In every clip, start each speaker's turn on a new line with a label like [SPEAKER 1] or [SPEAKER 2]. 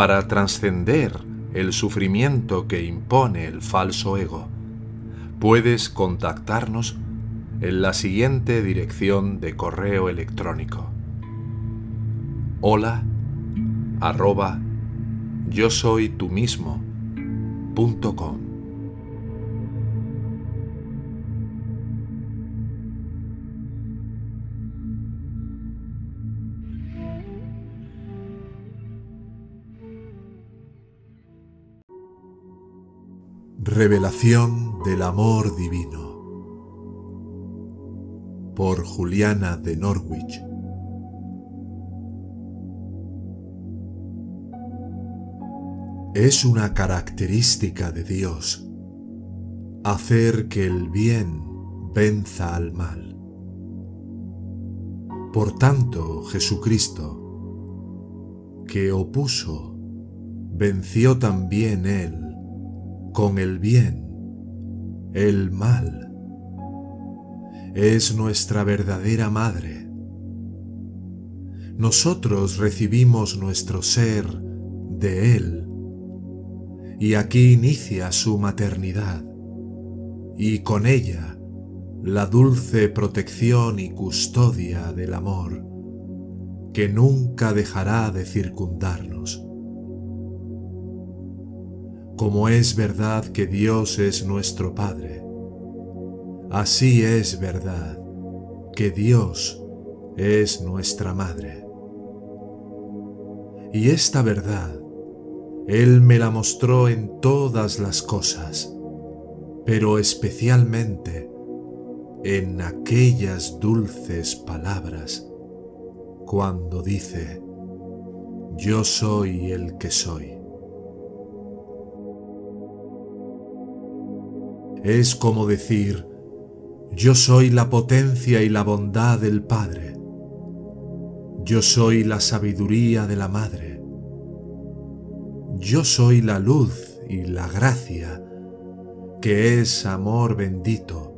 [SPEAKER 1] para trascender el sufrimiento que impone el falso ego, puedes contactarnos en la siguiente dirección de correo electrónico. Hola arroba yo soy tú mismo. Revelación del Amor Divino por Juliana de Norwich Es una característica de Dios hacer que el bien venza al mal. Por tanto, Jesucristo, que opuso, venció también Él con el bien, el mal. Es nuestra verdadera madre. Nosotros recibimos nuestro ser de Él y aquí inicia su maternidad y con ella la dulce protección y custodia del amor que nunca dejará de circundarnos como es verdad que Dios es nuestro Padre, así es verdad que Dios es nuestra Madre. Y esta verdad Él me la mostró en todas las cosas, pero especialmente en aquellas dulces palabras cuando dice, yo soy el que soy. Es como decir, yo soy la potencia y la bondad del Padre. Yo soy la sabiduría de la Madre. Yo soy la luz y la gracia, que es amor bendito.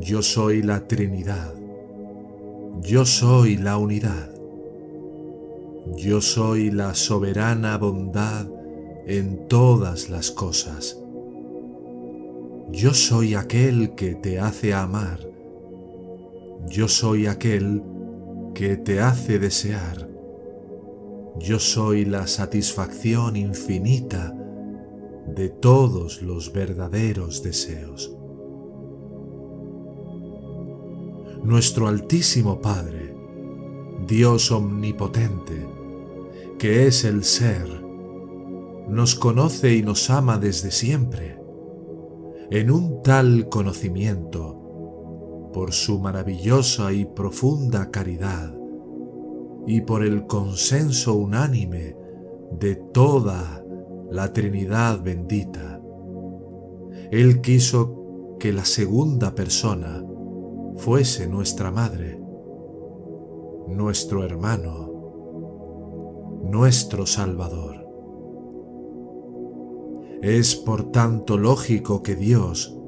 [SPEAKER 1] Yo soy la Trinidad. Yo soy la unidad. Yo soy la soberana bondad en todas las cosas yo soy aquel que te hace amar. Yo soy aquel que te hace desear. Yo soy la satisfacción infinita de todos los verdaderos deseos. Nuestro Altísimo Padre, Dios Omnipotente, que es el Ser, nos conoce y nos ama desde siempre en un tal conocimiento, por su maravillosa y profunda caridad, y por el consenso unánime de toda la Trinidad bendita, Él quiso que la segunda persona fuese nuestra Madre, nuestro hermano, nuestro Salvador. Es por tanto lógico que Dios,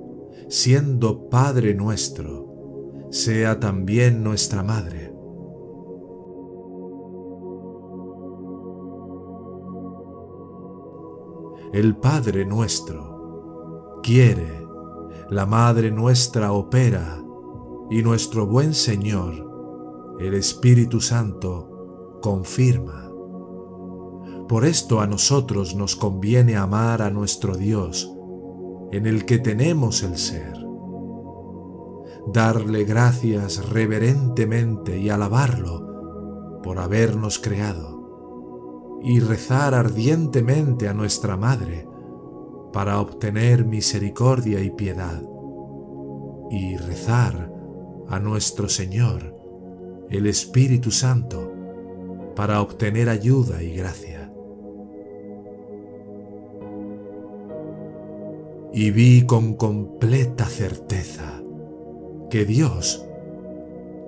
[SPEAKER 1] siendo Padre nuestro, sea también nuestra Madre. El Padre nuestro quiere, la Madre nuestra opera, y nuestro buen Señor, el Espíritu Santo, confirma. Por esto a nosotros nos conviene amar a nuestro Dios, en el que tenemos el ser. Darle gracias reverentemente y alabarlo por habernos creado, y rezar ardientemente a nuestra Madre para obtener misericordia y piedad, y rezar a nuestro Señor, el Espíritu Santo, para obtener ayuda y gracia. Y vi con completa certeza que Dios,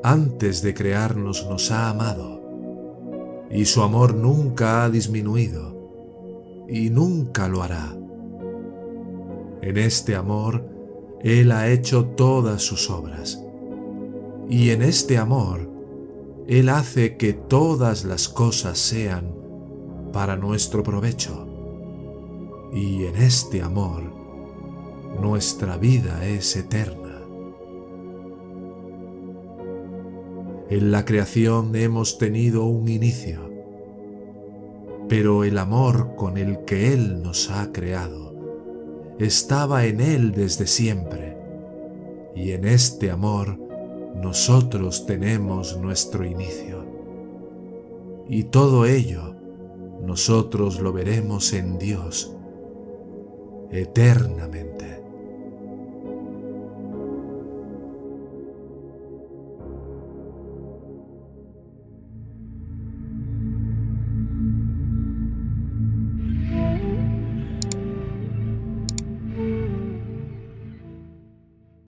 [SPEAKER 1] antes de crearnos, nos ha amado, y su amor nunca ha disminuido, y nunca lo hará. En este amor, Él ha hecho todas sus obras, y en este amor, Él hace que todas las cosas sean para nuestro provecho. Y en este amor, nuestra vida es eterna. En la creación hemos tenido un inicio, pero el amor con el que Él nos ha creado estaba en Él desde siempre, y en este amor nosotros tenemos nuestro inicio. Y todo ello nosotros lo veremos en Dios eternamente.